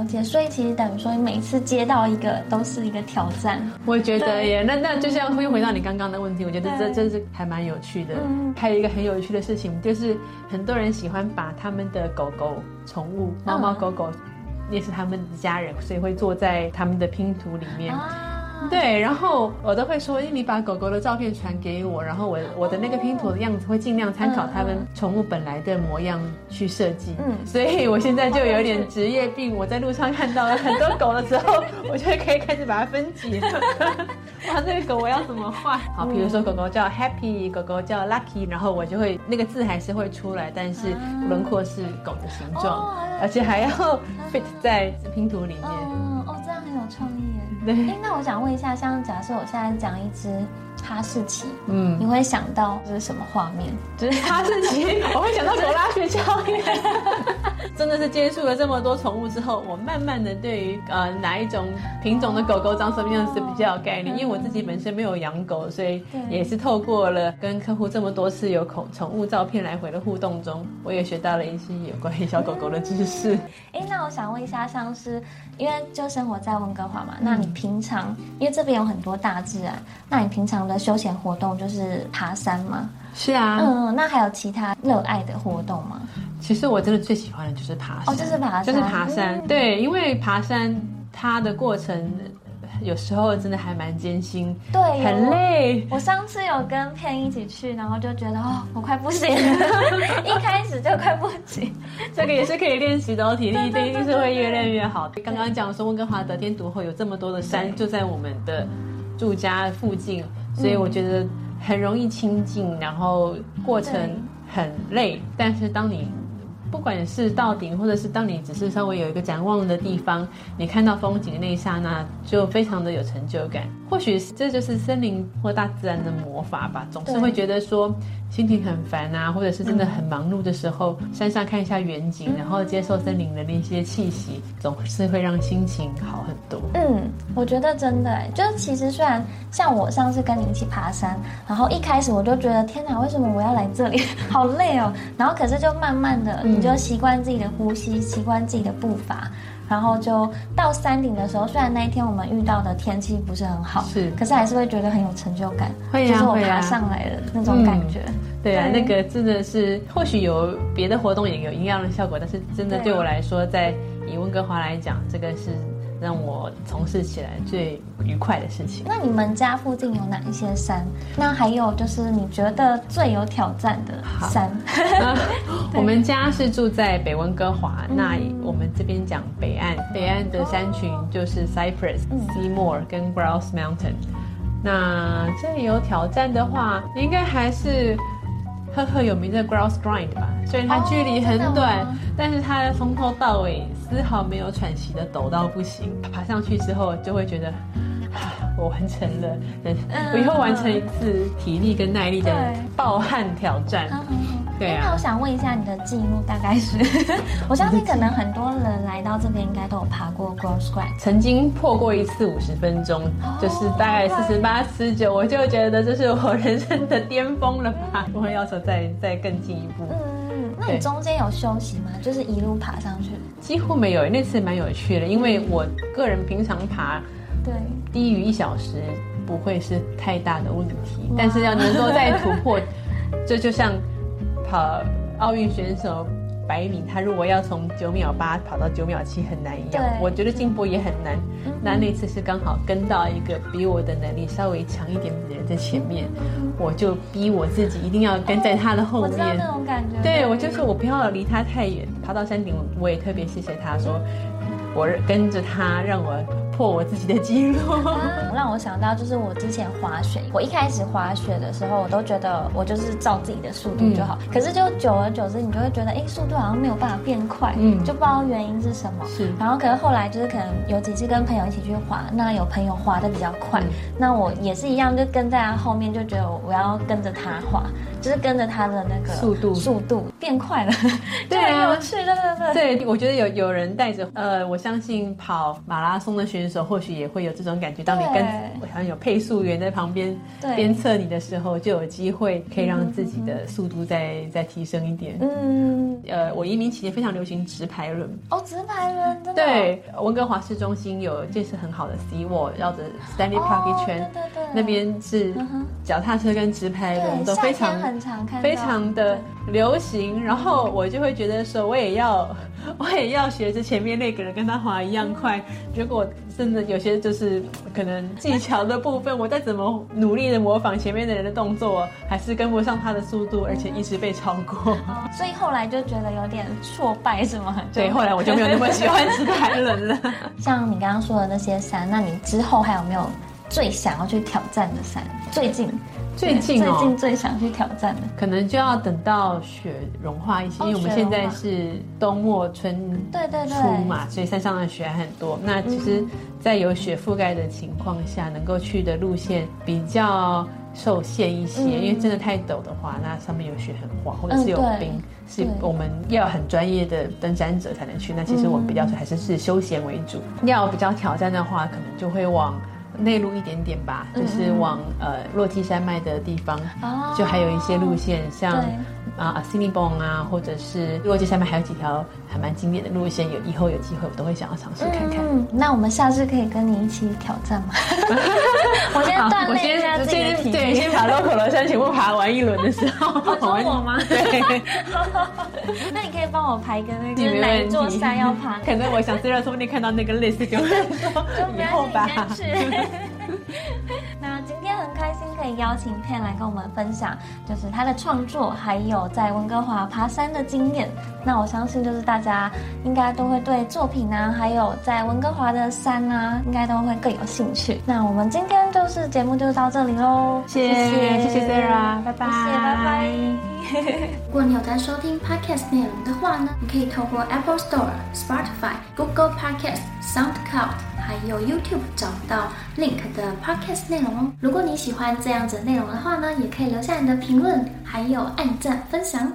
了解，所以其实等于说，你每次接到一个都是一个挑战。我觉得耶，那那就像又回到你刚刚的问题，我觉得这这是还蛮有趣的。还有一个很有趣的事情，就是很多人喜欢把他们的狗狗、宠物、猫猫狗狗，也是他们的家人，所以会坐在他们的拼图里面。对，然后我都会说，你把狗狗的照片传给我，然后我我的那个拼图的样子会尽量参考他们宠物本来的模样去设计。嗯，所以我现在就有点职业病，我在路上看到了很多狗的时候，我就可以开始把它分解。哇，这个狗我要怎么画？好，比如说狗狗叫 Happy，狗狗叫 Lucky，然后我就会那个字还是会出来，但是轮廓是狗的形状，而且还要 fit 在拼图里面。创意。哎，那我想问一下，像假设我现在讲一只哈士奇，嗯，你会想到这是什么画面？就是哈士奇，我会想到狗拉雪橇。真的是接触了这么多宠物之后，我慢慢的对于呃哪一种品种的狗狗长什么样子比较有概念。因为我自己本身没有养狗，所以也是透过了跟客户这么多次有宠宠物照片来回的互动中，我也学到了一些有关于小狗狗的知识。哎，那我想问一下，像是因为就生活在温哥华嘛，那你平常因为这边有很多大自然，那你平常的休闲活动就是爬山吗？是啊，嗯，那还有其他热爱的活动吗？其实我真的最喜欢的就是爬山，哦，就是爬山，就是爬山。对，因为爬山它的过程有时候真的还蛮艰辛，对，很累。我上次有跟片一起去，然后就觉得哦，我快不行了，一开始就快不行。这个也是可以练习的哦，体力一定是会越练越好。刚刚讲说温哥华得天独厚，有这么多的山就在我们的住家附近，所以我觉得。很容易亲近，然后过程很累，但是当你。不管是到顶，或者是当你只是稍微有一个展望的地方，你看到风景的那一刹那，就非常的有成就感。或许这就是森林或大自然的魔法吧。总是会觉得说心情很烦啊，或者是真的很忙碌的时候，山上看一下远景，然后接受森林的那些气息，总是会让心情好很多。嗯，我觉得真的，就是其实虽然像我上次跟你一起爬山，然后一开始我就觉得天哪，为什么我要来这里？好累哦。然后可是就慢慢的。你就习惯自己的呼吸，习惯自己的步伐，然后就到山顶的时候，虽然那一天我们遇到的天气不是很好，是，可是还是会觉得很有成就感，会就是我爬上来的那种感觉。对啊，那个真的是，或许有别的活动也有一样的效果，但是真的对我来说，在以温哥华来讲，这个是。让我从事起来最愉快的事情。那你们家附近有哪一些山？那还有就是你觉得最有挑战的山？我们家是住在北温哥华，那我们这边讲北岸，北岸的山群就是 Cypress、Seymour 跟 Grouse Mountain。那最有挑战的话，应该还是。赫赫有名的 Grouse Grind 吧，虽然它距离很短，但是它从头到尾丝毫没有喘息的抖到不行。爬上去之后就会觉得，我完成了，我以后完成一次体力跟耐力的暴汗挑战。对那我想问一下你的记录大概是？我相信可能很多人来到这边应该都有爬过 Grouse Grind，曾经破过一次五十分钟，就是大概四十八、四十九，我就觉得这是我人生的巅峰了吧？我会要求再再更进一步。嗯，那你中间有休息吗？就是一路爬上去？几乎没有，那次蛮有趣的，因为我个人平常爬，对，低于一小时不会是太大的问题，但是要能够再突破，这就像。跑奥运选手百米，他如果要从九秒八跑到九秒七很难一样，我觉得进步也很难。那那次是刚好跟到一个比我的能力稍微强一点的人在前面，我就逼我自己一定要跟在他的后面。那种感觉。对，我就是我不要离他太远。爬到山顶，我也特别谢谢他说。我跟着他，让我破我自己的记录。让我想到就是我之前滑雪，我一开始滑雪的时候，我都觉得我就是照自己的速度就好。可是就久而久之，你就会觉得，哎，速度好像没有办法变快，嗯，就不知道原因是什么。是。然后可是后来就是可能有几次跟朋友一起去滑，那有朋友滑的比较快，那我也是一样，就跟在他后面，就觉得我要跟着他滑。就是跟着他的那个速度速度变快了，对啊就很有趣，对对对。对，我觉得有有人带着，呃，我相信跑马拉松的选手或许也会有这种感觉。当你跟好像有配速员在旁边对。鞭策你的时候，就有机会可以让自己的速度再再提升一点。嗯，呃，我移民期间非常流行直排轮，哦，直排轮真的？哦对，温哥华市中心有建设很好的 C wall，绕着 Stanley 哦 Park 一圈，对对对。那边是脚踏车跟直排轮都非常很常看，非常的流行，然后我就会觉得说，我也要，我也要学着前面那个人跟他滑一样快。如果真的有些就是可能技巧的部分，我再怎么努力的模仿前面的人的动作，还是跟不上他的速度，而且一直被超过。哦所以后来就觉得有点挫败，是吗？对，后来我就没有那么喜欢吃台轮了。像你刚刚说的那些山，那你之后还有没有最想要去挑战的山？最近，最近哦最近最想去挑战的，可能就要等到雪融化一些，哦因为我们现在是冬末春对对对初嘛，所以山上的雪还很多。那其实，在有雪覆盖的情况下，能够去的路线比较受限一些，嗯因为真的太陡的话，那上面有雪很滑，或者是有冰，是我们要很专业的登山者才能去。那其实我们比较还是是休闲为主。要比较挑战的话，可能就会往。内陆一点点吧，就是往呃落基山脉的地方，哦。就还有一些路线，像对啊阿西尼蹦啊，或者是如果这下面还有几条还蛮经典的路线，有以后有机会我都会想要尝试看看。嗯，那我们下次可以跟你一起挑战吗？我先锻我炼一下先自己的体力。先把 local 的山全部爬完一轮的时候，说我吗 对，那你可以帮我排个那个哪一。座山要爬？可能我想知道，说不定看到那个 list 就会说以后吧。邀请 Pan 来跟我们分享，就是他的创作，还有在温哥华爬山的经验。那我相信就是大家应该都会对作品啊，还有在温哥华的山啊，应该都会更有兴趣。那我们今天就是节目就到这里喽，谢谢谢谢 Sarah，拜拜谢谢，拜拜。如果你有在收听 podcast 内容的话呢，你可以透过 Apple Store、Spotify、Google Podcast、SoundCloud 还有 YouTube 找到 Link 的 podcast 内容哦。如果你喜欢这样子内容的话呢，也可以留下你的评论，还有按赞分享。